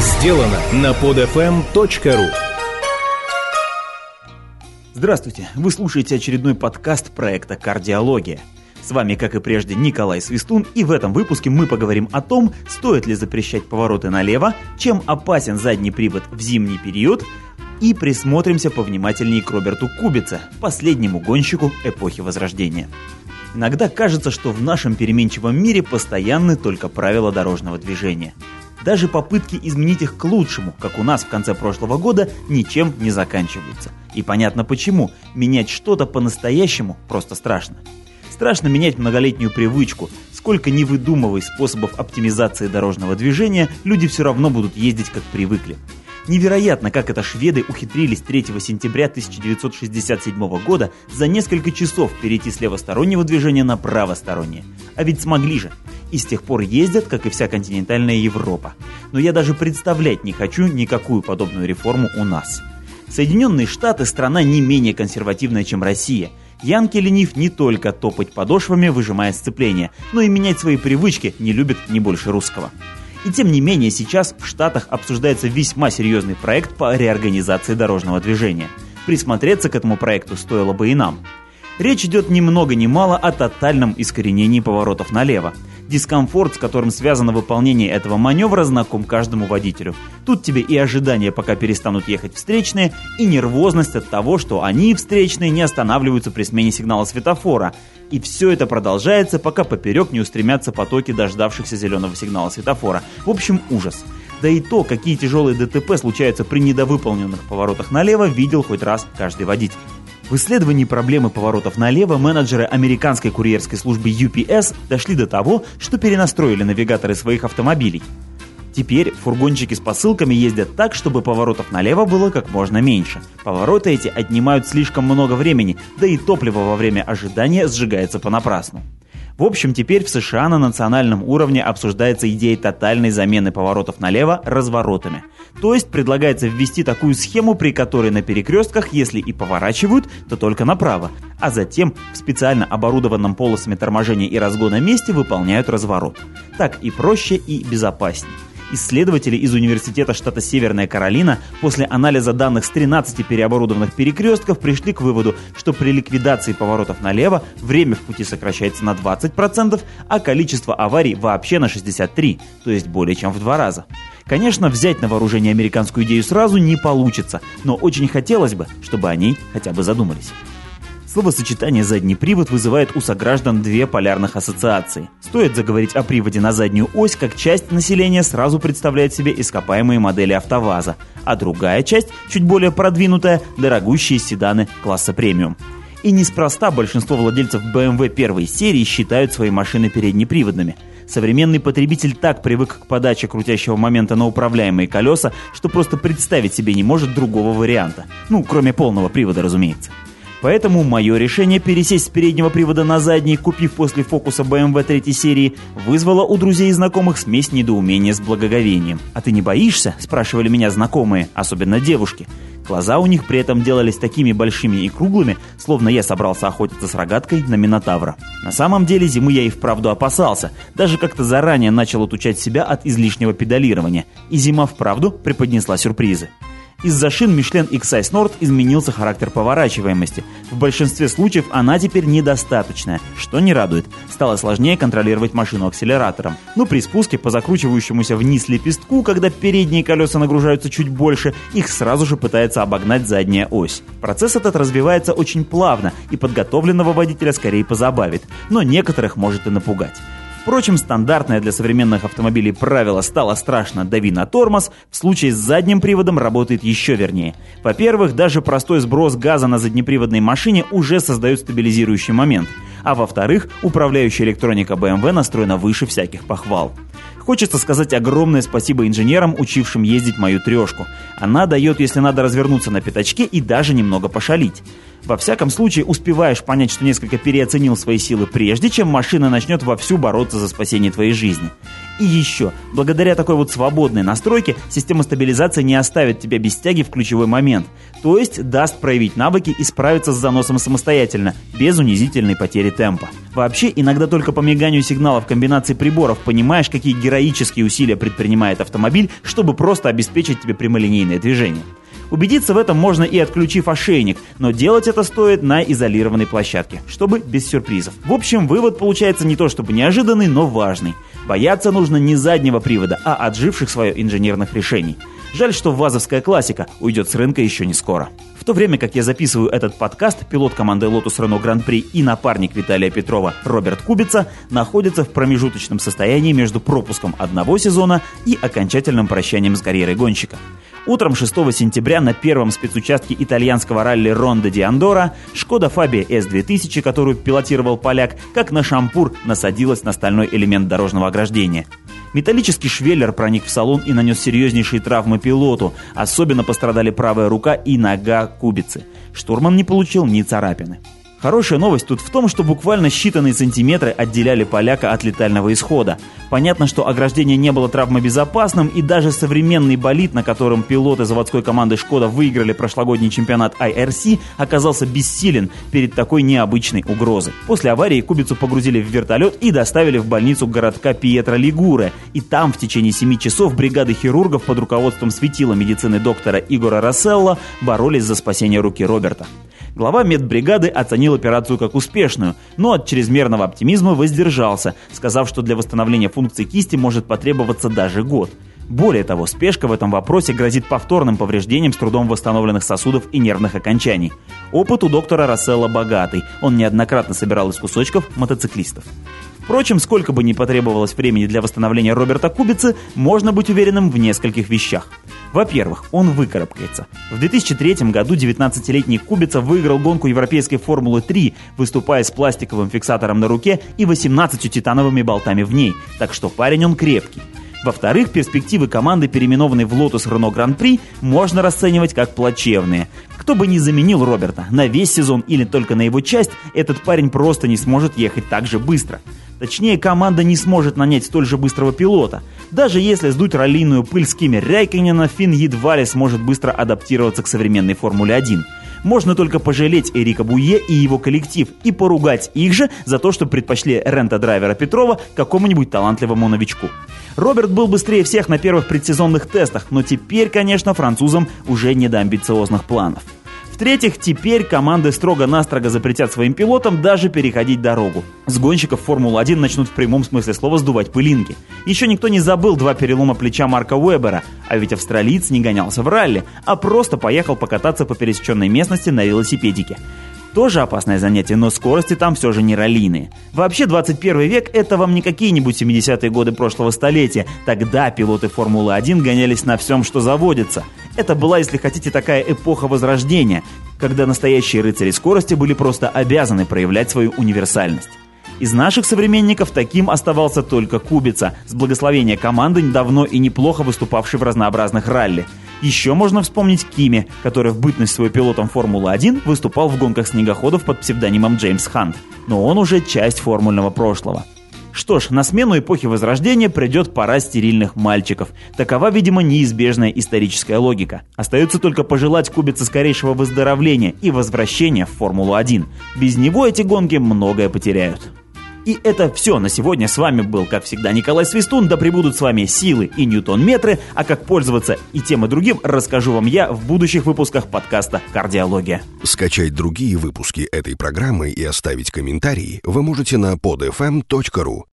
сделано на podfm.ru Здравствуйте! Вы слушаете очередной подкаст проекта «Кардиология». С вами, как и прежде, Николай Свистун, и в этом выпуске мы поговорим о том, стоит ли запрещать повороты налево, чем опасен задний привод в зимний период, и присмотримся повнимательнее к Роберту Кубице, последнему гонщику эпохи Возрождения. Иногда кажется, что в нашем переменчивом мире постоянны только правила дорожного движения – даже попытки изменить их к лучшему, как у нас в конце прошлого года, ничем не заканчиваются. И понятно почему. Менять что-то по-настоящему просто страшно. Страшно менять многолетнюю привычку. Сколько не выдумывай способов оптимизации дорожного движения, люди все равно будут ездить как привыкли. Невероятно, как это шведы ухитрились 3 сентября 1967 года за несколько часов перейти с левостороннего движения на правостороннее. А ведь смогли же. И с тех пор ездят, как и вся континентальная Европа. Но я даже представлять не хочу никакую подобную реформу у нас. Соединенные Штаты – страна не менее консервативная, чем Россия. Янки ленив не только топать подошвами, выжимая сцепление, но и менять свои привычки не любит не больше русского. И тем не менее, сейчас в Штатах обсуждается весьма серьезный проект по реорганизации дорожного движения. Присмотреться к этому проекту стоило бы и нам. Речь идет ни много ни мало о тотальном искоренении поворотов налево. Дискомфорт, с которым связано выполнение этого маневра, знаком каждому водителю. Тут тебе и ожидание, пока перестанут ехать встречные, и нервозность от того, что они, встречные, не останавливаются при смене сигнала светофора. И все это продолжается, пока поперек не устремятся потоки дождавшихся зеленого сигнала светофора. В общем, ужас. Да и то, какие тяжелые ДТП случаются при недовыполненных поворотах налево, видел хоть раз каждый водитель. В исследовании проблемы поворотов налево менеджеры американской курьерской службы UPS дошли до того, что перенастроили навигаторы своих автомобилей. Теперь фургончики с посылками ездят так, чтобы поворотов налево было как можно меньше. Повороты эти отнимают слишком много времени, да и топливо во время ожидания сжигается понапрасну. В общем, теперь в США на национальном уровне обсуждается идея тотальной замены поворотов налево разворотами. То есть предлагается ввести такую схему, при которой на перекрестках, если и поворачивают, то только направо, а затем в специально оборудованном полосами торможения и разгона месте выполняют разворот. Так и проще, и безопаснее. Исследователи из Университета штата Северная Каролина после анализа данных с 13 переоборудованных перекрестков пришли к выводу, что при ликвидации поворотов налево время в пути сокращается на 20%, а количество аварий вообще на 63%, то есть более чем в два раза. Конечно, взять на вооружение американскую идею сразу не получится, но очень хотелось бы, чтобы о ней хотя бы задумались. Словосочетание «задний привод» вызывает у сограждан две полярных ассоциации. Стоит заговорить о приводе на заднюю ось, как часть населения сразу представляет себе ископаемые модели АвтоВАЗа, а другая часть, чуть более продвинутая, дорогущие седаны класса премиум. И неспроста большинство владельцев BMW первой серии считают свои машины переднеприводными. Современный потребитель так привык к подаче крутящего момента на управляемые колеса, что просто представить себе не может другого варианта. Ну, кроме полного привода, разумеется. Поэтому мое решение пересесть с переднего привода на задний, купив после фокуса BMW 3 серии, вызвало у друзей и знакомых смесь недоумения с благоговением. «А ты не боишься?» – спрашивали меня знакомые, особенно девушки. Глаза у них при этом делались такими большими и круглыми, словно я собрался охотиться с рогаткой на Минотавра. На самом деле зимы я и вправду опасался, даже как-то заранее начал отучать себя от излишнего педалирования, и зима вправду преподнесла сюрпризы. Из-за шин Michelin X-Size Nord изменился характер поворачиваемости. В большинстве случаев она теперь недостаточная, что не радует. Стало сложнее контролировать машину акселератором. Но при спуске по закручивающемуся вниз лепестку, когда передние колеса нагружаются чуть больше, их сразу же пытается обогнать задняя ось. Процесс этот развивается очень плавно и подготовленного водителя скорее позабавит, но некоторых может и напугать. Впрочем, стандартное для современных автомобилей правило «стало страшно, дави на тормоз» в случае с задним приводом работает еще вернее. Во-первых, даже простой сброс газа на заднеприводной машине уже создает стабилизирующий момент. А во-вторых, управляющая электроника BMW настроена выше всяких похвал. Хочется сказать огромное спасибо инженерам, учившим ездить мою трешку. Она дает, если надо, развернуться на пятачке и даже немного пошалить. Во всяком случае, успеваешь понять, что несколько переоценил свои силы прежде, чем машина начнет вовсю бороться за спасение твоей жизни. И еще, благодаря такой вот свободной настройке, система стабилизации не оставит тебя без тяги в ключевой момент. То есть даст проявить навыки и справиться с заносом самостоятельно, без унизительной потери темпа. Вообще, иногда только по миганию сигналов комбинации приборов понимаешь, какие героические усилия предпринимает автомобиль, чтобы просто обеспечить тебе прямолинейное движение. Убедиться в этом можно и отключив ошейник, но делать это стоит на изолированной площадке, чтобы без сюрпризов. В общем, вывод получается не то чтобы неожиданный, но важный. Бояться нужно не заднего привода, а отживших свое инженерных решений. Жаль, что вазовская классика уйдет с рынка еще не скоро. В то время как я записываю этот подкаст, пилот команды Lotus Renault Grand Prix и напарник Виталия Петрова Роберт Кубица находятся в промежуточном состоянии между пропуском одного сезона и окончательным прощанием с карьерой гонщика. Утром 6 сентября на первом спецучастке итальянского ралли Ронда Ди Андора Шкода Фабия S2000, которую пилотировал поляк, как на шампур насадилась на стальной элемент дорожного ограждения. Металлический швеллер проник в салон и нанес серьезнейшие травмы пилоту. Особенно пострадали правая рука и нога кубицы. Штурман не получил ни царапины. Хорошая новость тут в том, что буквально считанные сантиметры отделяли поляка от летального исхода. Понятно, что ограждение не было травмобезопасным, и даже современный болид, на котором пилоты заводской команды «Шкода» выиграли прошлогодний чемпионат IRC, оказался бессилен перед такой необычной угрозой. После аварии Кубицу погрузили в вертолет и доставили в больницу городка Пьетро Лигуре, и там в течение 7 часов бригады хирургов под руководством светила медицины доктора Игора Расселла боролись за спасение руки Роберта. Глава медбригады оценил операцию как успешную, но от чрезмерного оптимизма воздержался, сказав, что для восстановления функций кисти может потребоваться даже год. Более того, спешка в этом вопросе грозит повторным повреждением с трудом восстановленных сосудов и нервных окончаний. Опыт у доктора Расселла богатый, он неоднократно собирал из кусочков мотоциклистов. Впрочем, сколько бы ни потребовалось времени для восстановления Роберта Кубицы, можно быть уверенным в нескольких вещах. Во-первых, он выкарабкается. В 2003 году 19-летний Кубица выиграл гонку Европейской Формулы-3, выступая с пластиковым фиксатором на руке и 18 титановыми болтами в ней, так что парень он крепкий. Во-вторых, перспективы команды, переименованной в Lotus Renault Prix, можно расценивать как плачевные. Кто бы ни заменил Роберта на весь сезон или только на его часть, этот парень просто не сможет ехать так же быстро. Точнее, команда не сможет нанять столь же быстрого пилота. Даже если сдуть раллийную пыль с Кими Райкинена, Финн едва ли сможет быстро адаптироваться к современной Формуле-1. Можно только пожалеть Эрика Буе и его коллектив и поругать их же за то, что предпочли рента-драйвера Петрова какому-нибудь талантливому новичку. Роберт был быстрее всех на первых предсезонных тестах, но теперь, конечно, французам уже не до амбициозных планов. В-третьих, теперь команды строго-настрого запретят своим пилотам даже переходить дорогу. С гонщиков Формулы-1 начнут в прямом смысле слова сдувать пылинки. Еще никто не забыл два перелома плеча Марка Уэбера, а ведь австралиец не гонялся в ралли, а просто поехал покататься по пересеченной местности на велосипедике. Тоже опасное занятие, но скорости там все же не раллийные. Вообще 21 век это вам не какие-нибудь 70-е годы прошлого столетия. Тогда пилоты Формулы-1 гонялись на всем, что заводится. Это была, если хотите, такая эпоха возрождения, когда настоящие рыцари скорости были просто обязаны проявлять свою универсальность. Из наших современников таким оставался только Кубица, с благословения команды, давно и неплохо выступавший в разнообразных ралли – еще можно вспомнить Кими, который в бытность свой пилотом Формулы-1 выступал в гонках снегоходов под псевдонимом Джеймс Хант. Но он уже часть формульного прошлого. Что ж, на смену эпохи Возрождения придет пора стерильных мальчиков. Такова, видимо, неизбежная историческая логика. Остается только пожелать кубице скорейшего выздоровления и возвращения в Формулу-1. Без него эти гонки многое потеряют. И это все на сегодня. С вами был, как всегда, Николай Свистун. Да пребудут с вами силы и ньютон-метры. А как пользоваться и тем и другим, расскажу вам я в будущих выпусках подкаста «Кардиология». Скачать другие выпуски этой программы и оставить комментарии вы можете на podfm.ru.